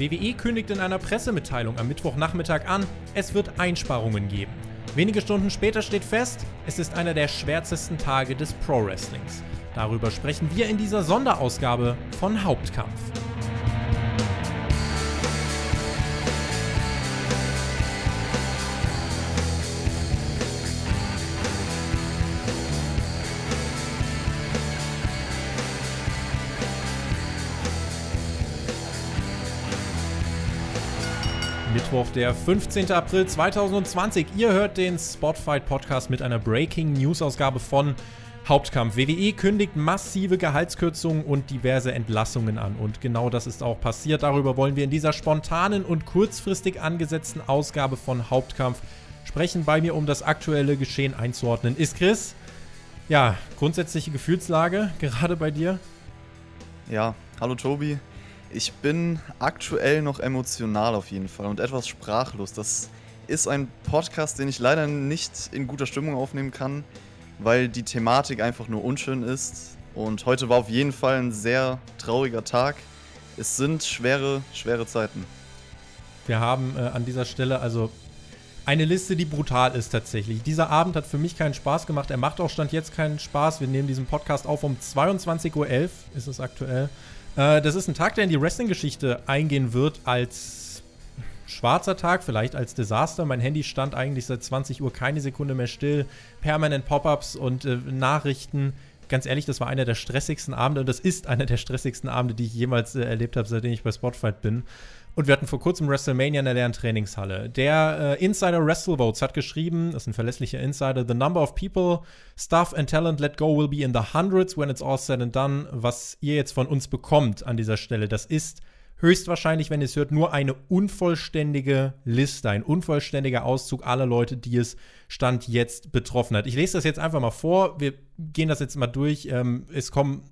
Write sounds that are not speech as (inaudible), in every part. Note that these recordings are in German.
WWE kündigt in einer Pressemitteilung am Mittwochnachmittag an, es wird Einsparungen geben. Wenige Stunden später steht fest, es ist einer der schwärzesten Tage des Pro Wrestlings. Darüber sprechen wir in dieser Sonderausgabe von Hauptkampf. Mittwoch, der 15. April 2020. Ihr hört den Spotfight Podcast mit einer Breaking News Ausgabe von Hauptkampf. WWE kündigt massive Gehaltskürzungen und diverse Entlassungen an. Und genau das ist auch passiert. Darüber wollen wir in dieser spontanen und kurzfristig angesetzten Ausgabe von Hauptkampf sprechen. Bei mir, um das aktuelle Geschehen einzuordnen, ist Chris. Ja, grundsätzliche Gefühlslage (laughs) gerade bei dir? Ja, hallo Tobi. Ich bin aktuell noch emotional auf jeden Fall und etwas sprachlos. Das ist ein Podcast, den ich leider nicht in guter Stimmung aufnehmen kann, weil die Thematik einfach nur unschön ist. Und heute war auf jeden Fall ein sehr trauriger Tag. Es sind schwere, schwere Zeiten. Wir haben äh, an dieser Stelle also eine Liste, die brutal ist tatsächlich. Dieser Abend hat für mich keinen Spaß gemacht. Er macht auch Stand jetzt keinen Spaß. Wir nehmen diesen Podcast auf um 22.11 Uhr, ist es aktuell. Äh, das ist ein Tag, der in die Wrestling-Geschichte eingehen wird als schwarzer Tag, vielleicht als Desaster. Mein Handy stand eigentlich seit 20 Uhr keine Sekunde mehr still. Permanent Pop-ups und äh, Nachrichten. Ganz ehrlich, das war einer der stressigsten Abende und das ist einer der stressigsten Abende, die ich jemals äh, erlebt habe, seitdem ich bei Spotfight bin. Und wir hatten vor kurzem WrestleMania in der leeren Trainingshalle. Der äh, Insider WrestleVotes hat geschrieben, das ist ein verlässlicher Insider, The number of people, staff and talent let go will be in the hundreds when it's all said and done. Was ihr jetzt von uns bekommt an dieser Stelle, das ist höchstwahrscheinlich, wenn ihr es hört, nur eine unvollständige Liste, ein unvollständiger Auszug aller Leute, die es Stand jetzt betroffen hat. Ich lese das jetzt einfach mal vor. Wir gehen das jetzt mal durch. Ähm, es kommen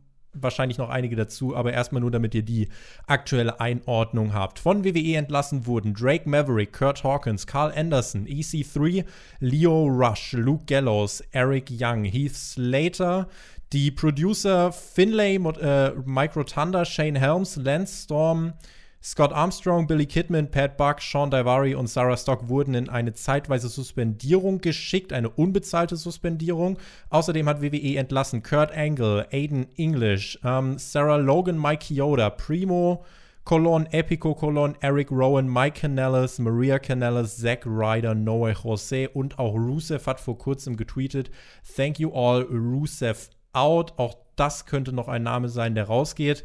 wahrscheinlich noch einige dazu, aber erstmal nur, damit ihr die aktuelle Einordnung habt. Von WWE entlassen wurden Drake Maverick, Kurt Hawkins, Carl Anderson, EC3, Leo Rush, Luke Gallows, Eric Young, Heath Slater, die Producer Finlay, äh, Micro Thunder, Shane Helms, Lance Storm, Scott Armstrong, Billy Kidman, Pat Buck, Sean Daivari und Sarah Stock wurden in eine zeitweise Suspendierung geschickt, eine unbezahlte Suspendierung. Außerdem hat WWE entlassen Kurt Angle, Aiden English, ähm, Sarah Logan, Mike Chioda, Primo, Colon, Epico Colon, Eric Rowan, Mike Canellis, Maria Canellis, Zack Ryder, Noah Jose und auch Rusev hat vor kurzem getweetet, Thank you all, Rusev out. Auch das könnte noch ein Name sein, der rausgeht.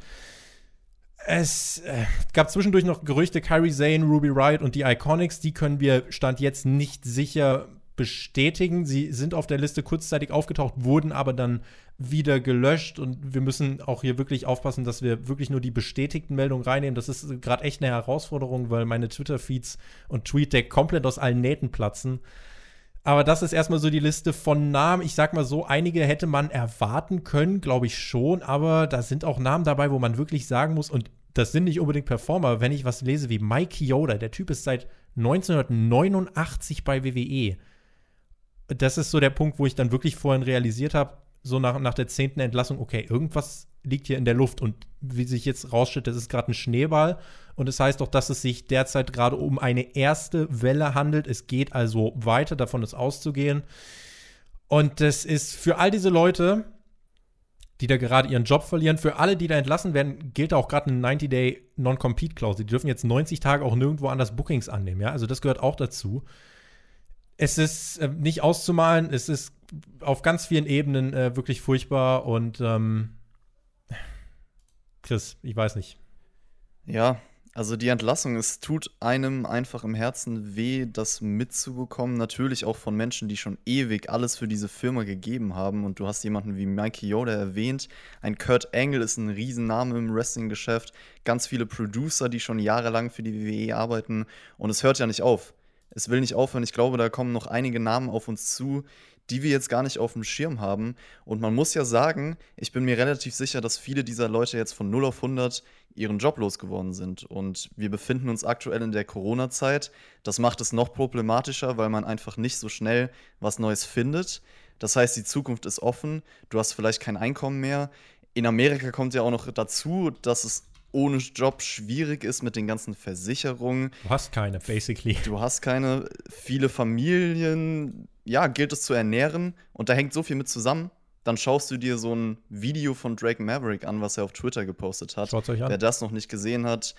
Es äh, gab zwischendurch noch Gerüchte, Kyrie Zane, Ruby Wright und die Iconics, die können wir Stand jetzt nicht sicher bestätigen. Sie sind auf der Liste kurzzeitig aufgetaucht, wurden aber dann wieder gelöscht und wir müssen auch hier wirklich aufpassen, dass wir wirklich nur die bestätigten Meldungen reinnehmen. Das ist gerade echt eine Herausforderung, weil meine Twitter-Feeds und TweetDeck komplett aus allen Nähten platzen. Aber das ist erstmal so die Liste von Namen. Ich sag mal so, einige hätte man erwarten können, glaube ich schon, aber da sind auch Namen dabei, wo man wirklich sagen muss, und das sind nicht unbedingt Performer, wenn ich was lese wie Mike Yoda, der Typ ist seit 1989 bei WWE. Das ist so der Punkt, wo ich dann wirklich vorhin realisiert habe, so nach, nach der zehnten Entlassung, okay, irgendwas liegt hier in der Luft. Und wie sich jetzt rausstellt, das ist gerade ein Schneeball. Und es das heißt doch, dass es sich derzeit gerade um eine erste Welle handelt. Es geht also weiter, davon ist auszugehen. Und das ist für all diese Leute, die da gerade ihren Job verlieren, für alle, die da entlassen werden, gilt auch gerade eine 90-Day Non-Compete-Klausel. Die dürfen jetzt 90 Tage auch nirgendwo anders Bookings annehmen. Ja? Also das gehört auch dazu. Es ist äh, nicht auszumalen, es ist auf ganz vielen Ebenen äh, wirklich furchtbar und ähm, Chris, ich weiß nicht. Ja, also die Entlassung, es tut einem einfach im Herzen weh, das mitzubekommen. Natürlich auch von Menschen, die schon ewig alles für diese Firma gegeben haben. Und du hast jemanden wie Mikey Yoda erwähnt. Ein Kurt Angle ist ein Riesenname im Wrestling-Geschäft. Ganz viele Producer, die schon jahrelang für die WWE arbeiten. Und es hört ja nicht auf. Es will nicht aufhören. Ich glaube, da kommen noch einige Namen auf uns zu, die wir jetzt gar nicht auf dem Schirm haben. Und man muss ja sagen, ich bin mir relativ sicher, dass viele dieser Leute jetzt von 0 auf 100 ihren Job losgeworden sind. Und wir befinden uns aktuell in der Corona-Zeit. Das macht es noch problematischer, weil man einfach nicht so schnell was Neues findet. Das heißt, die Zukunft ist offen. Du hast vielleicht kein Einkommen mehr. In Amerika kommt ja auch noch dazu, dass es ohne Job schwierig ist mit den ganzen Versicherungen. Du hast keine, basically. Du hast keine. Viele Familien, ja, gilt es zu ernähren und da hängt so viel mit zusammen. Dann schaust du dir so ein Video von Drake Maverick an, was er auf Twitter gepostet hat. Schaut euch an. Wer das noch nicht gesehen hat,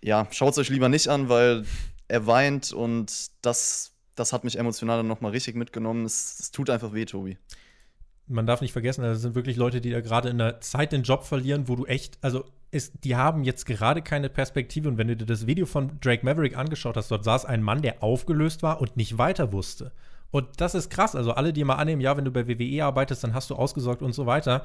ja, schaut es euch lieber nicht an, weil er weint und das, das hat mich emotional dann nochmal richtig mitgenommen. Es, es tut einfach weh, Tobi man darf nicht vergessen, das sind wirklich Leute, die da gerade in der Zeit den Job verlieren, wo du echt, also ist, die haben jetzt gerade keine Perspektive. Und wenn du dir das Video von Drake Maverick angeschaut hast, dort saß ein Mann, der aufgelöst war und nicht weiter wusste. Und das ist krass. Also alle, die mal annehmen, ja, wenn du bei WWE arbeitest, dann hast du ausgesorgt und so weiter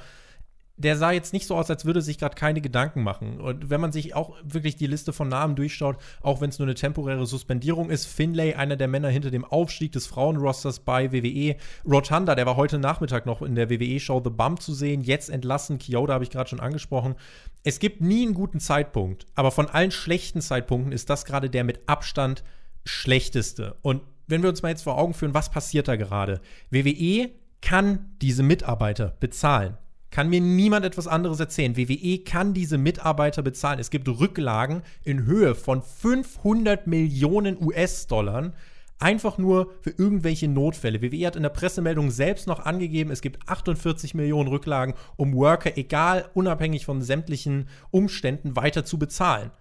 der sah jetzt nicht so aus, als würde sich gerade keine Gedanken machen. Und wenn man sich auch wirklich die Liste von Namen durchschaut, auch wenn es nur eine temporäre Suspendierung ist, Finlay, einer der Männer hinter dem Aufstieg des Frauenrosters bei WWE, Rotunda, der war heute Nachmittag noch in der WWE-Show The Bump zu sehen, jetzt entlassen, Kyoto habe ich gerade schon angesprochen. Es gibt nie einen guten Zeitpunkt, aber von allen schlechten Zeitpunkten ist das gerade der mit Abstand schlechteste. Und wenn wir uns mal jetzt vor Augen führen, was passiert da gerade? WWE kann diese Mitarbeiter bezahlen kann mir niemand etwas anderes erzählen. WWE kann diese Mitarbeiter bezahlen. Es gibt Rücklagen in Höhe von 500 Millionen US-Dollar. Einfach nur für irgendwelche Notfälle. WWE hat in der Pressemeldung selbst noch angegeben, es gibt 48 Millionen Rücklagen, um Worker, egal unabhängig von sämtlichen Umständen, weiter zu bezahlen.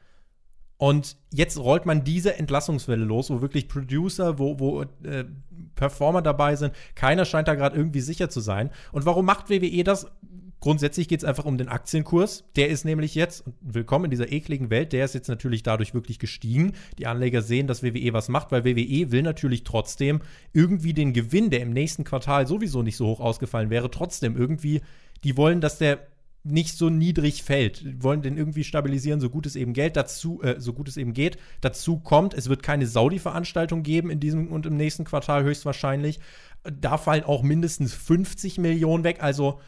Und jetzt rollt man diese Entlassungswelle los, wo wirklich Producer, wo, wo äh, Performer dabei sind. Keiner scheint da gerade irgendwie sicher zu sein. Und warum macht WWE das? Grundsätzlich geht es einfach um den Aktienkurs. Der ist nämlich jetzt, willkommen in dieser ekligen Welt, der ist jetzt natürlich dadurch wirklich gestiegen. Die Anleger sehen, dass WWE was macht, weil WWE will natürlich trotzdem irgendwie den Gewinn, der im nächsten Quartal sowieso nicht so hoch ausgefallen wäre, trotzdem irgendwie, die wollen, dass der nicht so niedrig fällt. Die wollen den irgendwie stabilisieren, so gut es eben Geld dazu, äh, so gut es eben geht. Dazu kommt, es wird keine Saudi-Veranstaltung geben in diesem und im nächsten Quartal höchstwahrscheinlich. Da fallen auch mindestens 50 Millionen weg. Also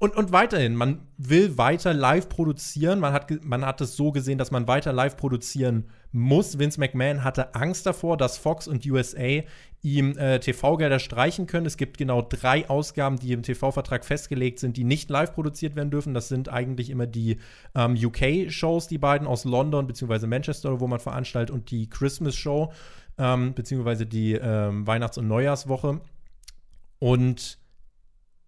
und, und weiterhin, man will weiter live produzieren. Man hat, man hat es so gesehen, dass man weiter live produzieren muss. Vince McMahon hatte Angst davor, dass Fox und USA ihm äh, TV-Gelder streichen können. Es gibt genau drei Ausgaben, die im TV-Vertrag festgelegt sind, die nicht live produziert werden dürfen. Das sind eigentlich immer die ähm, UK-Shows, die beiden aus London bzw. Manchester, wo man veranstaltet, und die Christmas-Show ähm, bzw. die ähm, Weihnachts- und Neujahrswoche. Und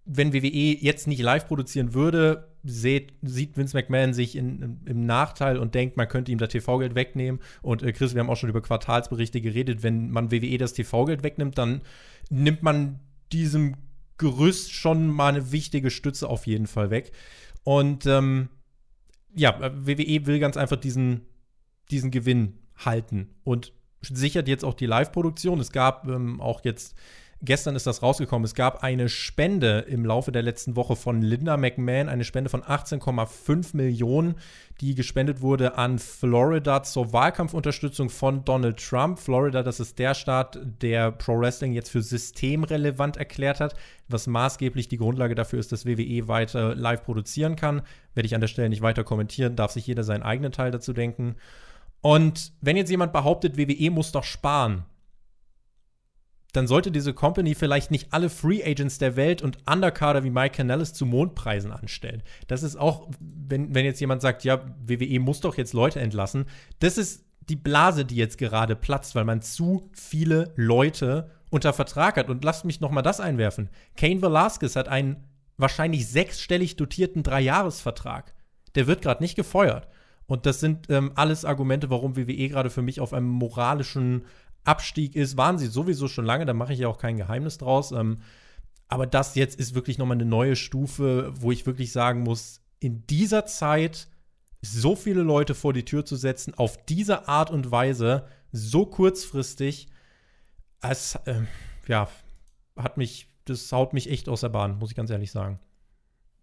wenn WWE jetzt nicht live produzieren würde, seht, sieht Vince McMahon sich in, im Nachteil und denkt, man könnte ihm das TV-Geld wegnehmen. Und äh, Chris, wir haben auch schon über Quartalsberichte geredet. Wenn man WWE das TV-Geld wegnimmt, dann nimmt man diesem Gerüst schon mal eine wichtige Stütze auf jeden Fall weg. Und ähm, ja, WWE will ganz einfach diesen, diesen Gewinn halten und sichert jetzt auch die Live-Produktion. Es gab ähm, auch jetzt gestern ist das rausgekommen. Es gab eine Spende im Laufe der letzten Woche von Linda McMahon, eine Spende von 18,5 Millionen, die gespendet wurde an Florida zur Wahlkampfunterstützung von Donald Trump. Florida, das ist der Staat, der Pro Wrestling jetzt für systemrelevant erklärt hat, was maßgeblich die Grundlage dafür ist, dass WWE weiter live produzieren kann. Werde ich an der Stelle nicht weiter kommentieren, darf sich jeder seinen eigenen Teil dazu denken. Und wenn jetzt jemand behauptet, WWE muss doch sparen, dann sollte diese Company vielleicht nicht alle Free Agents der Welt und Undercarder wie Mike Canellis zu Mondpreisen anstellen. Das ist auch, wenn, wenn jetzt jemand sagt, ja, WWE muss doch jetzt Leute entlassen, das ist die Blase, die jetzt gerade platzt, weil man zu viele Leute unter Vertrag hat. Und lasst mich noch mal das einwerfen. Kane Velasquez hat einen wahrscheinlich sechsstellig dotierten Dreijahresvertrag. Der wird gerade nicht gefeuert. Und das sind ähm, alles Argumente, warum WWE gerade für mich auf einem moralischen Abstieg ist, waren sie sowieso schon lange, da mache ich ja auch kein Geheimnis draus. Ähm, aber das jetzt ist wirklich nochmal eine neue Stufe, wo ich wirklich sagen muss, in dieser Zeit so viele Leute vor die Tür zu setzen, auf diese Art und Weise, so kurzfristig, es, äh, ja, hat mich, das haut mich echt aus der Bahn, muss ich ganz ehrlich sagen.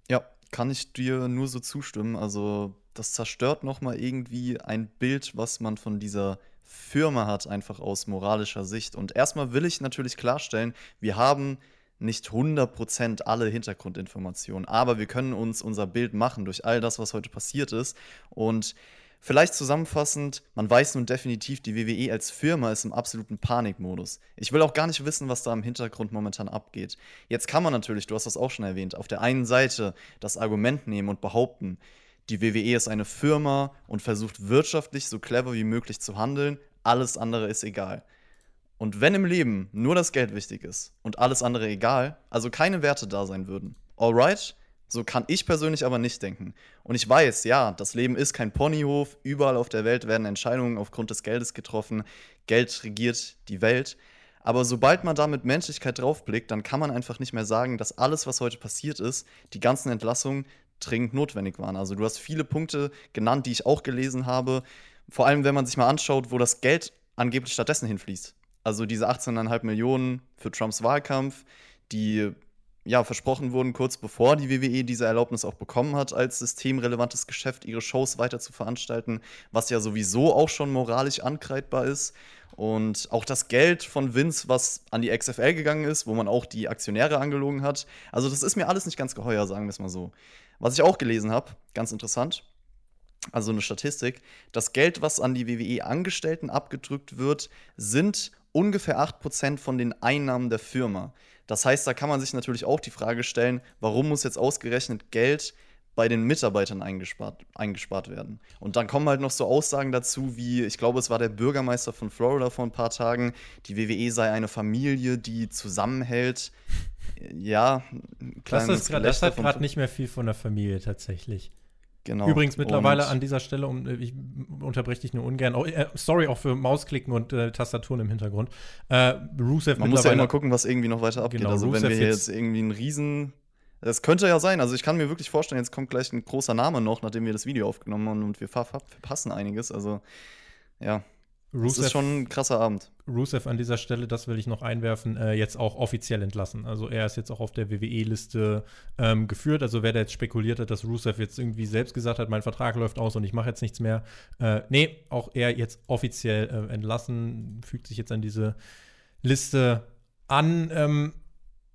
Ja, kann ich dir nur so zustimmen. Also, das zerstört nochmal irgendwie ein Bild, was man von dieser Firma hat, einfach aus moralischer Sicht. Und erstmal will ich natürlich klarstellen, wir haben nicht 100% alle Hintergrundinformationen, aber wir können uns unser Bild machen durch all das, was heute passiert ist. Und vielleicht zusammenfassend, man weiß nun definitiv, die WWE als Firma ist im absoluten Panikmodus. Ich will auch gar nicht wissen, was da im Hintergrund momentan abgeht. Jetzt kann man natürlich, du hast das auch schon erwähnt, auf der einen Seite das Argument nehmen und behaupten, die WWE ist eine Firma und versucht wirtschaftlich so clever wie möglich zu handeln. Alles andere ist egal. Und wenn im Leben nur das Geld wichtig ist und alles andere egal, also keine Werte da sein würden, alright, so kann ich persönlich aber nicht denken. Und ich weiß, ja, das Leben ist kein Ponyhof, überall auf der Welt werden Entscheidungen aufgrund des Geldes getroffen, Geld regiert die Welt. Aber sobald man da mit Menschlichkeit draufblickt, dann kann man einfach nicht mehr sagen, dass alles, was heute passiert ist, die ganzen Entlassungen dringend notwendig waren. Also du hast viele Punkte genannt, die ich auch gelesen habe. Vor allem, wenn man sich mal anschaut, wo das Geld angeblich stattdessen hinfließt. Also diese 18,5 Millionen für Trumps Wahlkampf, die ja versprochen wurden, kurz bevor die WWE diese Erlaubnis auch bekommen hat, als systemrelevantes Geschäft ihre Shows weiter zu veranstalten, was ja sowieso auch schon moralisch ankreidbar ist. Und auch das Geld von Vince, was an die XFL gegangen ist, wo man auch die Aktionäre angelogen hat. Also, das ist mir alles nicht ganz geheuer, sagen wir es mal so. Was ich auch gelesen habe, ganz interessant, also eine Statistik, das Geld, was an die WWE-Angestellten abgedrückt wird, sind ungefähr 8% von den Einnahmen der Firma. Das heißt, da kann man sich natürlich auch die Frage stellen, warum muss jetzt ausgerechnet Geld bei den Mitarbeitern eingespart, eingespart werden. Und dann kommen halt noch so Aussagen dazu, wie, ich glaube, es war der Bürgermeister von Florida vor ein paar Tagen, die WWE sei eine Familie, die zusammenhält. Ja, das, ist grad, das hat gerade nicht mehr viel von der Familie tatsächlich. Genau. Übrigens mittlerweile und an dieser Stelle, um, äh, ich unterbreche dich nur ungern, oh, äh, sorry auch für Mausklicken und äh, Tastaturen im Hintergrund. Äh, Rusev Man muss ja immer gucken, was irgendwie noch weiter abgeht. Genau, also Rusev wenn wir hier jetzt irgendwie einen riesen das könnte ja sein. Also ich kann mir wirklich vorstellen, jetzt kommt gleich ein großer Name noch, nachdem wir das Video aufgenommen haben und wir verpassen einiges. Also ja, Rusev, das ist schon ein krasser Abend. Rusev an dieser Stelle, das will ich noch einwerfen, äh, jetzt auch offiziell entlassen. Also er ist jetzt auch auf der WWE-Liste ähm, geführt. Also wer da jetzt spekuliert hat, dass Rusev jetzt irgendwie selbst gesagt hat, mein Vertrag läuft aus und ich mache jetzt nichts mehr. Äh, nee, auch er jetzt offiziell äh, entlassen, fügt sich jetzt an diese Liste an. Ähm,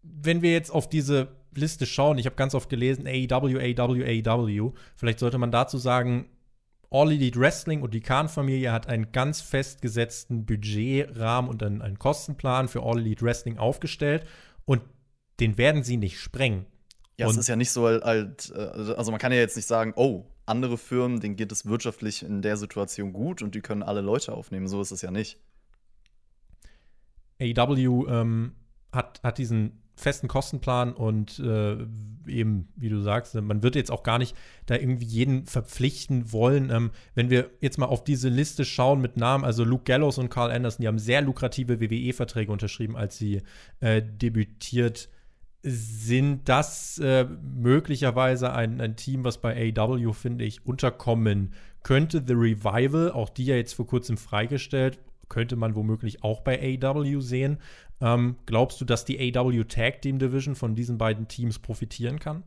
wenn wir jetzt auf diese Liste schauen, ich habe ganz oft gelesen, AEW, AEW, AEW. Vielleicht sollte man dazu sagen, All Elite Wrestling und die Khan-Familie hat einen ganz festgesetzten Budgetrahmen und einen, einen Kostenplan für All Elite Wrestling aufgestellt und den werden sie nicht sprengen. Ja, und es ist ja nicht so halt, also man kann ja jetzt nicht sagen, oh, andere Firmen, denen geht es wirtschaftlich in der Situation gut und die können alle Leute aufnehmen. So ist es ja nicht. AEW ähm, hat, hat diesen festen Kostenplan und äh, eben, wie du sagst, man wird jetzt auch gar nicht da irgendwie jeden verpflichten wollen. Ähm, wenn wir jetzt mal auf diese Liste schauen mit Namen, also Luke Gallows und Carl Anderson, die haben sehr lukrative WWE-Verträge unterschrieben, als sie äh, debütiert sind das äh, möglicherweise ein, ein Team, was bei AEW, finde ich, unterkommen könnte. The Revival, auch die ja jetzt vor kurzem freigestellt, könnte man womöglich auch bei AEW sehen. Ähm, glaubst du, dass die AW Tag Team Division von diesen beiden Teams profitieren kann?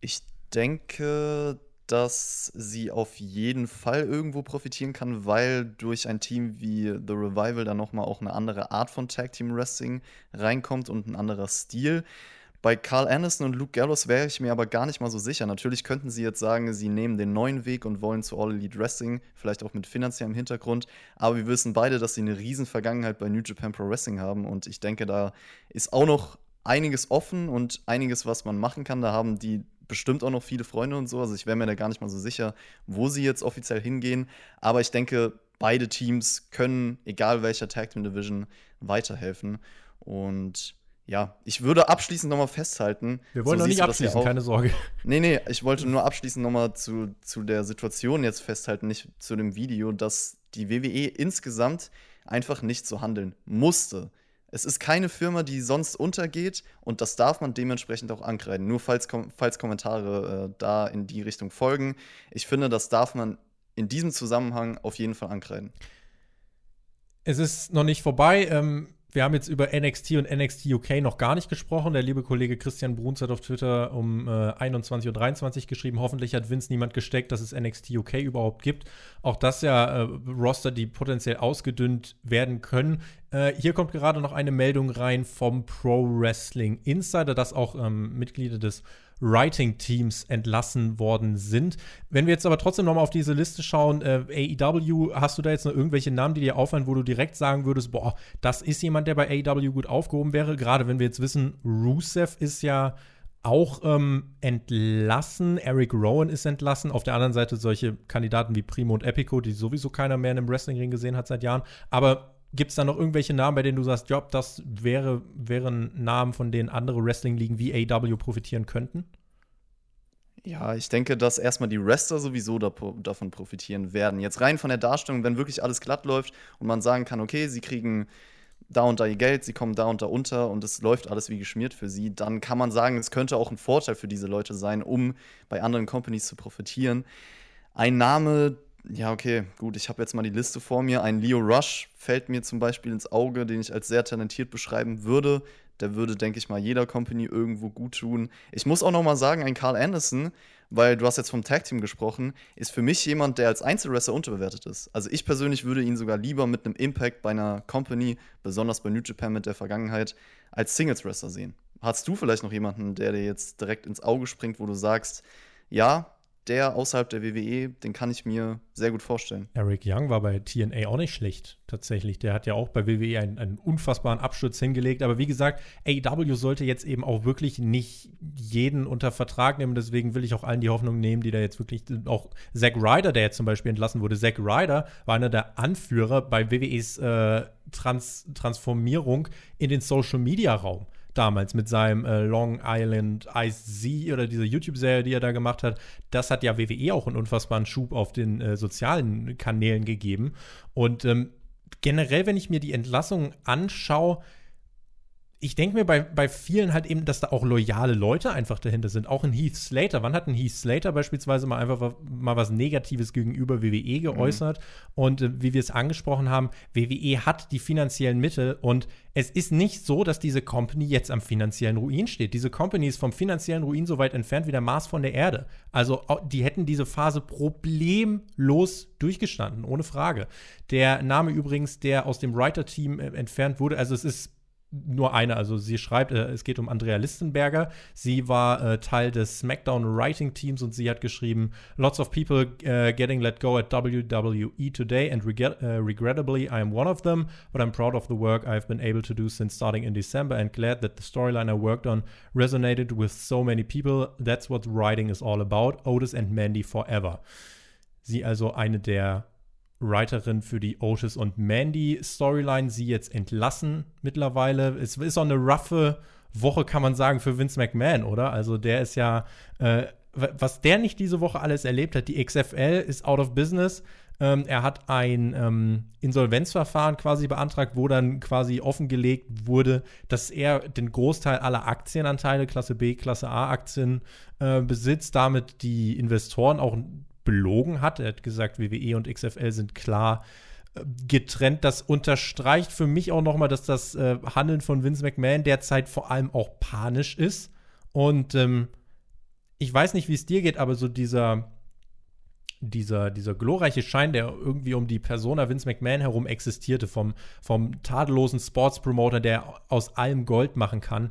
Ich denke, dass sie auf jeden Fall irgendwo profitieren kann, weil durch ein Team wie The Revival dann nochmal auch eine andere Art von Tag Team Wrestling reinkommt und ein anderer Stil. Bei Carl Anderson und Luke Gallows wäre ich mir aber gar nicht mal so sicher. Natürlich könnten sie jetzt sagen, sie nehmen den neuen Weg und wollen zu All Elite Wrestling, vielleicht auch mit finanziellem Hintergrund. Aber wir wissen beide, dass sie eine riesen Vergangenheit bei New Japan Pro Wrestling haben. Und ich denke, da ist auch noch einiges offen und einiges, was man machen kann. Da haben die bestimmt auch noch viele Freunde und so. Also ich wäre mir da gar nicht mal so sicher, wo sie jetzt offiziell hingehen. Aber ich denke, beide Teams können, egal welcher Tag Team Division, weiterhelfen. Und ja, ich würde abschließend nochmal festhalten. Wir wollen so noch nicht abschließen, keine Sorge. Nee, nee, ich wollte nur abschließend nochmal zu, zu der Situation jetzt festhalten, nicht zu dem Video, dass die WWE insgesamt einfach nicht so handeln musste. Es ist keine Firma, die sonst untergeht und das darf man dementsprechend auch ankreiden. Nur falls, falls Kommentare äh, da in die Richtung folgen. Ich finde, das darf man in diesem Zusammenhang auf jeden Fall ankreiden. Es ist noch nicht vorbei. Ähm, wir haben jetzt über NXT und NXT UK noch gar nicht gesprochen. Der liebe Kollege Christian Bruns hat auf Twitter um äh, 21.23 Uhr geschrieben. Hoffentlich hat Vince niemand gesteckt, dass es NXT UK überhaupt gibt. Auch das ja äh, Roster, die potenziell ausgedünnt werden können. Äh, hier kommt gerade noch eine Meldung rein vom Pro Wrestling Insider, dass auch ähm, Mitglieder des Writing-Teams entlassen worden sind. Wenn wir jetzt aber trotzdem nochmal auf diese Liste schauen, äh, AEW, hast du da jetzt noch irgendwelche Namen, die dir auffallen, wo du direkt sagen würdest, boah, das ist jemand, der bei AEW gut aufgehoben wäre? Gerade wenn wir jetzt wissen, Rusev ist ja auch ähm, entlassen. Eric Rowan ist entlassen. Auf der anderen Seite solche Kandidaten wie Primo und Epico, die sowieso keiner mehr in einem Wrestlingring gesehen hat seit Jahren. Aber gibt es da noch irgendwelche Namen, bei denen du sagst, ja, das wäre, wären Namen, von denen andere Wrestling-Ligen wie AW profitieren könnten? Ja, ich denke, dass erstmal die Wrestler sowieso davon profitieren werden. Jetzt rein von der Darstellung, wenn wirklich alles glatt läuft und man sagen kann, okay, sie kriegen da und da ihr Geld, sie kommen da und da unter und es läuft alles wie geschmiert für sie, dann kann man sagen, es könnte auch ein Vorteil für diese Leute sein, um bei anderen Companies zu profitieren. Ein Name, ja, okay, gut, ich habe jetzt mal die Liste vor mir. Ein Leo Rush fällt mir zum Beispiel ins Auge, den ich als sehr talentiert beschreiben würde. Der würde, denke ich mal, jeder Company irgendwo gut tun. Ich muss auch noch mal sagen, ein Carl Anderson, weil du hast jetzt vom Tag Team gesprochen, ist für mich jemand, der als Einzelwrestler unterbewertet ist. Also ich persönlich würde ihn sogar lieber mit einem Impact bei einer Company, besonders bei New Japan mit der Vergangenheit, als Singles Wrestler sehen. Hast du vielleicht noch jemanden, der dir jetzt direkt ins Auge springt, wo du sagst, ja, der außerhalb der WWE, den kann ich mir sehr gut vorstellen. Eric Young war bei TNA auch nicht schlecht, tatsächlich. Der hat ja auch bei WWE einen, einen unfassbaren Absturz hingelegt. Aber wie gesagt, AEW sollte jetzt eben auch wirklich nicht jeden unter Vertrag nehmen. Deswegen will ich auch allen die Hoffnung nehmen, die da jetzt wirklich, auch Zack Ryder, der jetzt zum Beispiel entlassen wurde. Zack Ryder war einer der Anführer bei WWEs äh, Trans Transformierung in den Social Media Raum damals mit seinem äh, Long Island Ice Z oder diese YouTube-Serie, die er da gemacht hat, das hat ja WWE auch einen unfassbaren Schub auf den äh, sozialen Kanälen gegeben. Und ähm, generell, wenn ich mir die Entlassung anschaue, ich denke mir bei, bei vielen halt eben, dass da auch loyale Leute einfach dahinter sind. Auch ein Heath Slater. Wann hat ein Heath Slater beispielsweise mal einfach mal was Negatives gegenüber WWE geäußert? Mhm. Und äh, wie wir es angesprochen haben, WWE hat die finanziellen Mittel und es ist nicht so, dass diese Company jetzt am finanziellen Ruin steht. Diese Company ist vom finanziellen Ruin so weit entfernt wie der Mars von der Erde. Also die hätten diese Phase problemlos durchgestanden, ohne Frage. Der Name übrigens, der aus dem Writer-Team äh, entfernt wurde, also es ist nur eine. Also sie schreibt, äh, es geht um Andrea Listenberger. Sie war äh, Teil des SmackDown Writing Teams und sie hat geschrieben: Lots of people uh, getting let go at WWE today, and regret, uh, regrettably, I am one of them. But I'm proud of the work I've been able to do since starting in December, and glad that the storyline I worked on resonated with so many people. That's what writing is all about. Otis and Mandy forever. Sie also eine der Writerin für die Otis und Mandy Storyline, sie jetzt entlassen mittlerweile. Es ist auch eine roughe Woche, kann man sagen, für Vince McMahon, oder? Also der ist ja, äh, was der nicht diese Woche alles erlebt hat, die XFL ist out of business. Ähm, er hat ein ähm, Insolvenzverfahren quasi beantragt, wo dann quasi offengelegt wurde, dass er den Großteil aller Aktienanteile, Klasse B, Klasse A Aktien äh, besitzt, damit die Investoren auch belogen hat. Er hat gesagt, WWE und XFL sind klar äh, getrennt. Das unterstreicht für mich auch nochmal, dass das äh, Handeln von Vince McMahon derzeit vor allem auch panisch ist. Und ähm, ich weiß nicht, wie es dir geht, aber so dieser, dieser, dieser glorreiche Schein, der irgendwie um die Persona Vince McMahon herum existierte, vom, vom tadellosen Sportspromoter, der aus allem Gold machen kann,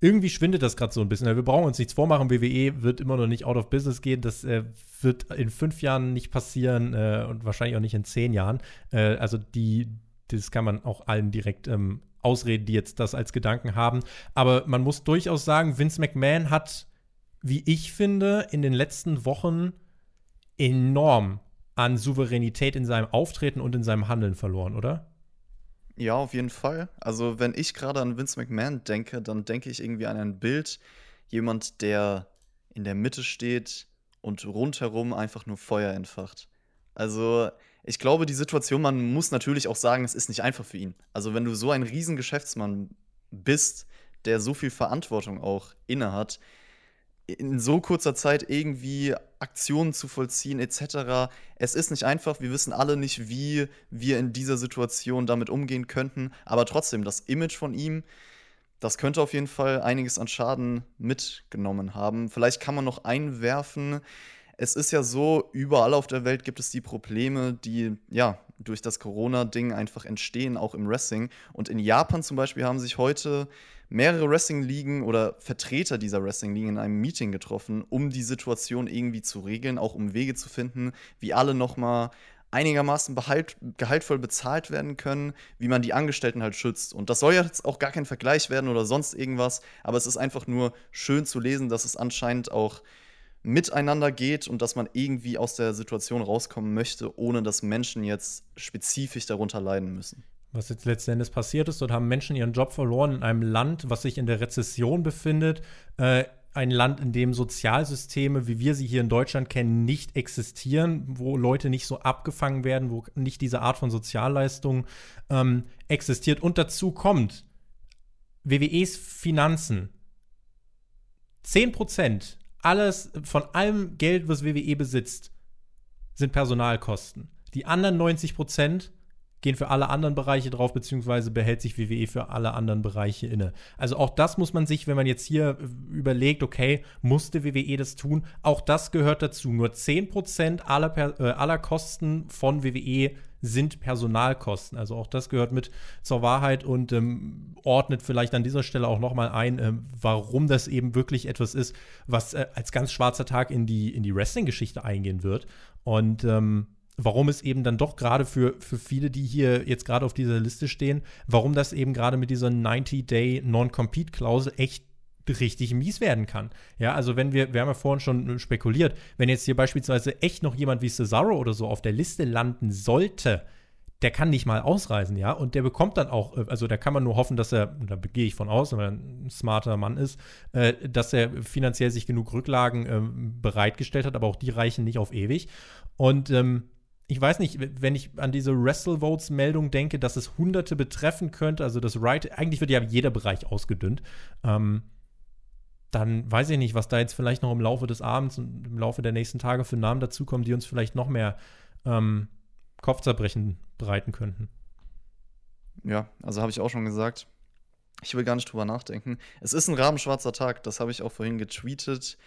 irgendwie schwindet das gerade so ein bisschen. Wir brauchen uns nichts vormachen. WWE wird immer noch nicht out of business gehen. Das äh, wird in fünf Jahren nicht passieren äh, und wahrscheinlich auch nicht in zehn Jahren. Äh, also die, das kann man auch allen direkt ähm, ausreden, die jetzt das als Gedanken haben. Aber man muss durchaus sagen, Vince McMahon hat, wie ich finde, in den letzten Wochen enorm an Souveränität in seinem Auftreten und in seinem Handeln verloren, oder? Ja, auf jeden Fall. Also, wenn ich gerade an Vince McMahon denke, dann denke ich irgendwie an ein Bild, jemand, der in der Mitte steht und rundherum einfach nur Feuer entfacht. Also, ich glaube, die Situation, man muss natürlich auch sagen, es ist nicht einfach für ihn. Also, wenn du so ein Riesengeschäftsmann bist, der so viel Verantwortung auch innehat, in so kurzer Zeit irgendwie Aktionen zu vollziehen etc. Es ist nicht einfach, wir wissen alle nicht, wie wir in dieser Situation damit umgehen könnten, aber trotzdem, das Image von ihm, das könnte auf jeden Fall einiges an Schaden mitgenommen haben. Vielleicht kann man noch einwerfen, es ist ja so, überall auf der Welt gibt es die Probleme, die ja durch das Corona-Ding einfach entstehen, auch im Wrestling. Und in Japan zum Beispiel haben sich heute mehrere Wrestling-Ligen oder Vertreter dieser Wrestling-Ligen in einem Meeting getroffen, um die Situation irgendwie zu regeln, auch um Wege zu finden, wie alle nochmal einigermaßen behalt, gehaltvoll bezahlt werden können, wie man die Angestellten halt schützt. Und das soll jetzt auch gar kein Vergleich werden oder sonst irgendwas, aber es ist einfach nur schön zu lesen, dass es anscheinend auch miteinander geht und dass man irgendwie aus der Situation rauskommen möchte, ohne dass Menschen jetzt spezifisch darunter leiden müssen. Was jetzt letzten Endes passiert ist, dort haben Menschen ihren Job verloren in einem Land, was sich in der Rezession befindet. Äh, ein Land, in dem Sozialsysteme, wie wir sie hier in Deutschland kennen, nicht existieren, wo Leute nicht so abgefangen werden, wo nicht diese Art von Sozialleistung ähm, existiert. Und dazu kommt WWEs Finanzen. 10 Prozent alles, von allem Geld, was WWE besitzt, sind Personalkosten. Die anderen 90 Prozent gehen für alle anderen Bereiche drauf, beziehungsweise behält sich WWE für alle anderen Bereiche inne. Also auch das muss man sich, wenn man jetzt hier überlegt, okay, musste WWE das tun, auch das gehört dazu. Nur 10% aller, äh, aller Kosten von WWE sind Personalkosten. Also auch das gehört mit zur Wahrheit und ähm, ordnet vielleicht an dieser Stelle auch nochmal ein, ähm, warum das eben wirklich etwas ist, was äh, als ganz schwarzer Tag in die, in die Wrestling-Geschichte eingehen wird. Und ähm, warum es eben dann doch gerade für, für viele, die hier jetzt gerade auf dieser Liste stehen, warum das eben gerade mit dieser 90-Day Non-Compete-Klausel echt richtig mies werden kann. Ja, also wenn wir, wir haben ja vorhin schon spekuliert, wenn jetzt hier beispielsweise echt noch jemand wie Cesaro oder so auf der Liste landen sollte, der kann nicht mal ausreisen, ja, und der bekommt dann auch, äh, also da kann man nur hoffen, dass er, da gehe ich von aus, wenn er ein smarter Mann ist, äh, dass er finanziell sich genug Rücklagen äh, bereitgestellt hat, aber auch die reichen nicht auf ewig. Und ähm, ich weiß nicht, wenn ich an diese WrestleVotes-Meldung denke, dass es Hunderte betreffen könnte, also das Right, eigentlich wird ja jeder Bereich ausgedünnt. Ähm, dann weiß ich nicht, was da jetzt vielleicht noch im Laufe des Abends und im Laufe der nächsten Tage für Namen dazukommen, die uns vielleicht noch mehr ähm, Kopfzerbrechen bereiten könnten. Ja, also habe ich auch schon gesagt. Ich will gar nicht drüber nachdenken. Es ist ein rabenschwarzer Tag, das habe ich auch vorhin getweetet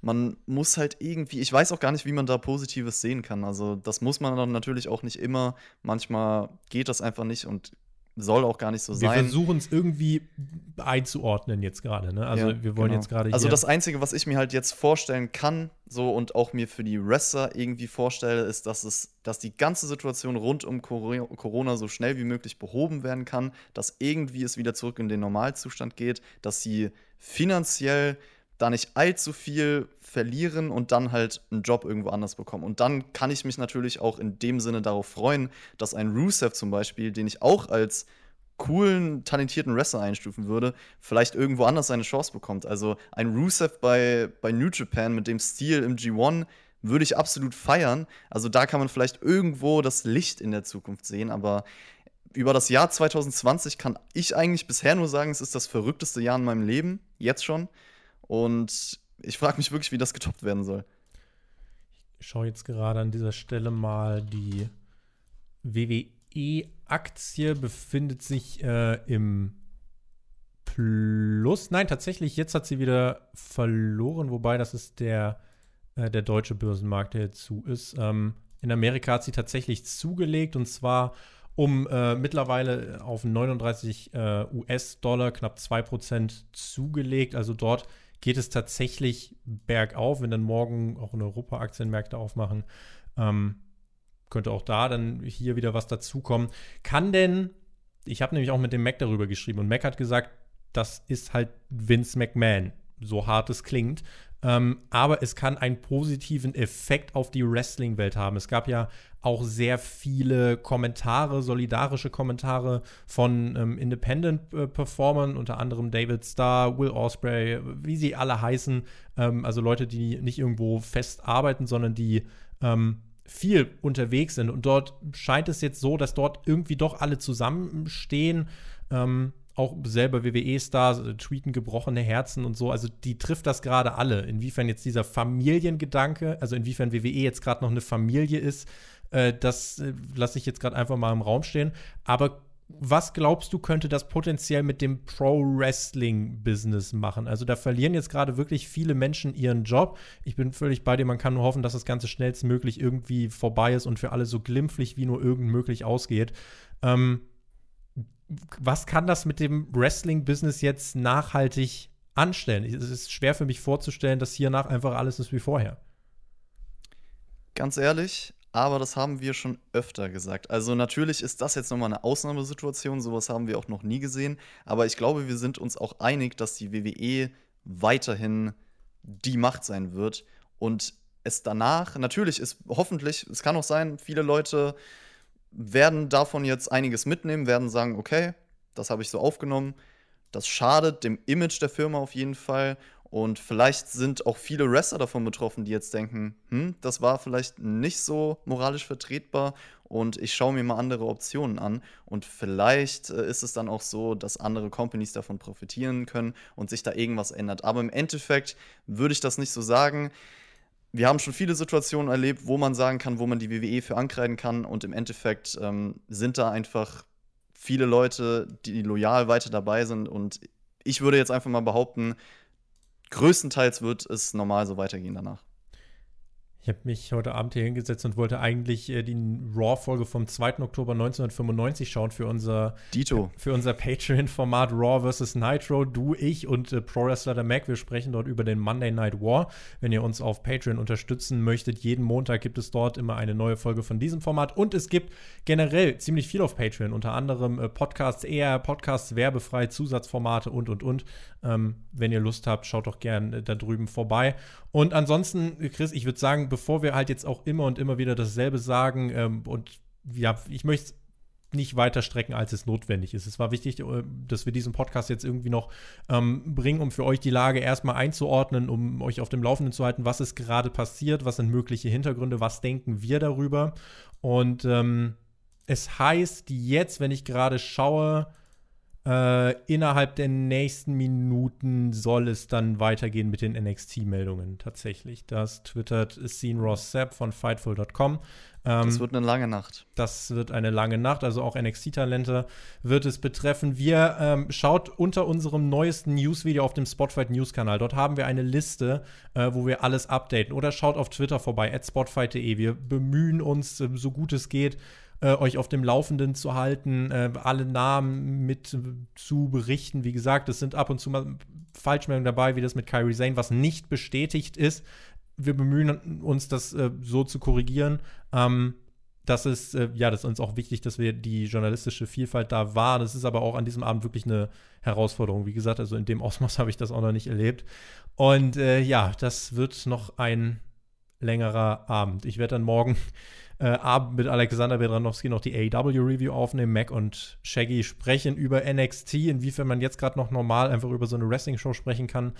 man muss halt irgendwie, ich weiß auch gar nicht, wie man da Positives sehen kann. Also das muss man dann natürlich auch nicht immer. Manchmal geht das einfach nicht und soll auch gar nicht so sein. Wir versuchen es irgendwie einzuordnen jetzt gerade. Ne? Also ja, wir wollen genau. jetzt gerade. Also das Einzige, was ich mir halt jetzt vorstellen kann, so und auch mir für die Wrestler irgendwie vorstelle, ist, dass es, dass die ganze Situation rund um Corona so schnell wie möglich behoben werden kann, dass irgendwie es wieder zurück in den Normalzustand geht, dass sie finanziell da nicht allzu viel verlieren und dann halt einen Job irgendwo anders bekommen. Und dann kann ich mich natürlich auch in dem Sinne darauf freuen, dass ein Rusev zum Beispiel, den ich auch als coolen, talentierten Wrestler einstufen würde, vielleicht irgendwo anders seine Chance bekommt. Also ein Rusev bei, bei New Japan mit dem Stil im G1 würde ich absolut feiern. Also da kann man vielleicht irgendwo das Licht in der Zukunft sehen, aber über das Jahr 2020 kann ich eigentlich bisher nur sagen, es ist das verrückteste Jahr in meinem Leben, jetzt schon. Und ich frage mich wirklich, wie das getoppt werden soll. Ich schaue jetzt gerade an dieser Stelle mal die WWE-Aktie befindet sich äh, im Plus. Nein, tatsächlich, jetzt hat sie wieder verloren, wobei das ist der, äh, der deutsche Börsenmarkt, der jetzt zu ist. Ähm, in Amerika hat sie tatsächlich zugelegt und zwar um äh, mittlerweile auf 39 äh, US-Dollar, knapp 2% zugelegt. Also dort geht es tatsächlich bergauf, wenn dann morgen auch in Europa Aktienmärkte aufmachen. Ähm, könnte auch da dann hier wieder was dazukommen. Kann denn, ich habe nämlich auch mit dem Mac darüber geschrieben und Mac hat gesagt, das ist halt Vince McMahon, so hart es klingt. Ähm, aber es kann einen positiven Effekt auf die Wrestling-Welt haben. Es gab ja auch sehr viele Kommentare, solidarische Kommentare von ähm, Independent-Performern, äh, unter anderem David Starr, Will Osprey, wie sie alle heißen. Ähm, also Leute, die nicht irgendwo fest arbeiten, sondern die ähm, viel unterwegs sind. Und dort scheint es jetzt so, dass dort irgendwie doch alle zusammenstehen. Ähm, auch selber WWE-Stars äh, tweeten gebrochene Herzen und so. Also die trifft das gerade alle. Inwiefern jetzt dieser Familiengedanke, also inwiefern WWE jetzt gerade noch eine Familie ist, äh, das äh, lasse ich jetzt gerade einfach mal im Raum stehen. Aber was glaubst du, könnte das potenziell mit dem Pro-Wrestling-Business machen? Also da verlieren jetzt gerade wirklich viele Menschen ihren Job. Ich bin völlig bei dir, man kann nur hoffen, dass das Ganze schnellstmöglich irgendwie vorbei ist und für alle so glimpflich wie nur irgend möglich ausgeht. Ähm, was kann das mit dem Wrestling-Business jetzt nachhaltig anstellen? Es ist schwer für mich vorzustellen, dass hiernach einfach alles ist wie vorher. Ganz ehrlich, aber das haben wir schon öfter gesagt. Also natürlich ist das jetzt nochmal eine Ausnahmesituation, sowas haben wir auch noch nie gesehen, aber ich glaube, wir sind uns auch einig, dass die WWE weiterhin die Macht sein wird und es danach, natürlich ist hoffentlich, es kann auch sein, viele Leute werden davon jetzt einiges mitnehmen, werden sagen, okay, das habe ich so aufgenommen, das schadet dem Image der Firma auf jeden Fall und vielleicht sind auch viele Wrestler davon betroffen, die jetzt denken, hm, das war vielleicht nicht so moralisch vertretbar und ich schaue mir mal andere Optionen an. Und vielleicht äh, ist es dann auch so, dass andere Companies davon profitieren können und sich da irgendwas ändert. Aber im Endeffekt würde ich das nicht so sagen. Wir haben schon viele Situationen erlebt, wo man sagen kann, wo man die WWE für ankreiden kann. Und im Endeffekt ähm, sind da einfach viele Leute, die loyal weiter dabei sind. Und ich würde jetzt einfach mal behaupten, größtenteils wird es normal so weitergehen danach. Ich habe mich heute Abend hier hingesetzt und wollte eigentlich äh, die Raw-Folge vom 2. Oktober 1995 schauen für unser, Dito. Für unser Patreon-Format Raw vs. Nitro. Du, ich und äh, Pro Wrestler der Mac. Wir sprechen dort über den Monday Night War. Wenn ihr uns auf Patreon unterstützen möchtet, jeden Montag gibt es dort immer eine neue Folge von diesem Format. Und es gibt generell ziemlich viel auf Patreon, unter anderem äh, Podcasts, eher Podcasts werbefrei, Zusatzformate und und und. Ähm, wenn ihr Lust habt, schaut doch gern äh, da drüben vorbei. Und ansonsten, Chris, ich würde sagen, bevor wir halt jetzt auch immer und immer wieder dasselbe sagen ähm, und ja, ich möchte nicht weiter strecken, als es notwendig ist. Es war wichtig, äh, dass wir diesen Podcast jetzt irgendwie noch ähm, bringen, um für euch die Lage erstmal einzuordnen, um euch auf dem Laufenden zu halten, was ist gerade passiert, was sind mögliche Hintergründe, was denken wir darüber. Und ähm, es heißt jetzt, wenn ich gerade schaue, äh, innerhalb der nächsten Minuten soll es dann weitergehen mit den NXT-Meldungen tatsächlich. Das twittert Scene Ross Sepp von Fightful.com. Ähm, das wird eine lange Nacht. Das wird eine lange Nacht, also auch NXT-Talente wird es betreffen. Wir ähm, schaut unter unserem neuesten News-Video auf dem Spotfight News-Kanal. Dort haben wir eine Liste, äh, wo wir alles updaten. Oder schaut auf Twitter vorbei, at spotfight.de. Wir bemühen uns, äh, so gut es geht, äh, euch auf dem Laufenden zu halten, äh, alle Namen mit zu berichten. Wie gesagt, es sind ab und zu mal Falschmeldungen dabei, wie das mit Kyrie Zane, was nicht bestätigt ist. Wir bemühen uns, das äh, so zu korrigieren. Ähm, das ist, äh, ja, das ist uns auch wichtig, dass wir die journalistische Vielfalt da wahren. Das ist aber auch an diesem Abend wirklich eine Herausforderung. Wie gesagt, also in dem Ausmaß (laughs) habe ich das auch noch nicht erlebt. Und äh, ja, das wird noch ein längerer Abend. Ich werde dann morgen äh, mit Alexander Bedranowski noch die AEW-Review aufnehmen. Mac und Shaggy sprechen über NXT, inwiefern man jetzt gerade noch normal einfach über so eine Wrestling-Show sprechen kann.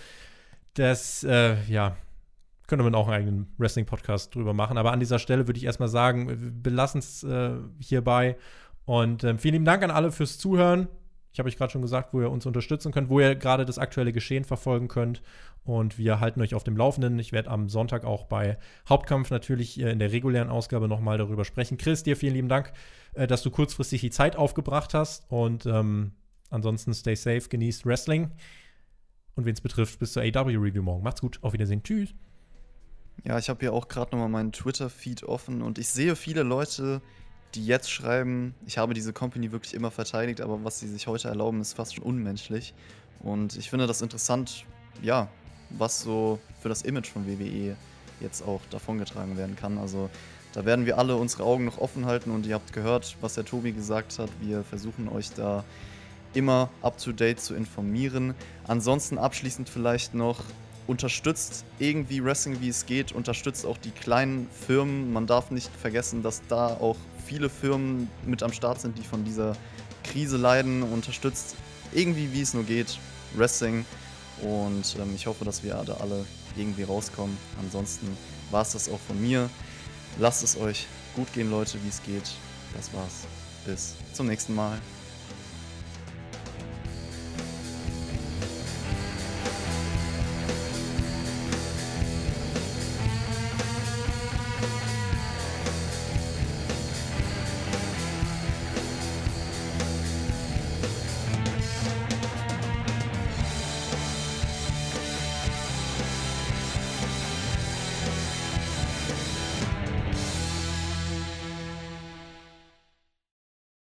Das, äh, ja, könnte man auch einen eigenen Wrestling-Podcast drüber machen. Aber an dieser Stelle würde ich erstmal sagen, belassen es äh, hierbei. Und äh, vielen lieben Dank an alle fürs Zuhören. Ich habe euch gerade schon gesagt, wo ihr uns unterstützen könnt, wo ihr gerade das aktuelle Geschehen verfolgen könnt. Und wir halten euch auf dem Laufenden. Ich werde am Sonntag auch bei Hauptkampf natürlich in der regulären Ausgabe nochmal darüber sprechen. Chris, dir vielen lieben Dank, äh, dass du kurzfristig die Zeit aufgebracht hast. Und ähm, ansonsten stay safe, genießt Wrestling. Und wen es betrifft, bis zur AW-Review morgen. Macht's gut, auf Wiedersehen. Tschüss. Ja, ich habe hier auch gerade nochmal meinen Twitter-Feed offen und ich sehe viele Leute, die jetzt schreiben, ich habe diese Company wirklich immer verteidigt, aber was sie sich heute erlauben, ist fast schon unmenschlich. Und ich finde das interessant, ja, was so für das Image von WWE jetzt auch davongetragen werden kann. Also da werden wir alle unsere Augen noch offen halten und ihr habt gehört, was der Tobi gesagt hat. Wir versuchen euch da immer up-to-date zu informieren. Ansonsten abschließend vielleicht noch, unterstützt irgendwie Wrestling, wie es geht, unterstützt auch die kleinen Firmen. Man darf nicht vergessen, dass da auch viele Firmen mit am Start sind, die von dieser Krise leiden. Unterstützt irgendwie, wie es nur geht, Wrestling. Und ähm, ich hoffe, dass wir da alle irgendwie rauskommen. Ansonsten war es das auch von mir. Lasst es euch gut gehen, Leute, wie es geht. Das war's. Bis zum nächsten Mal.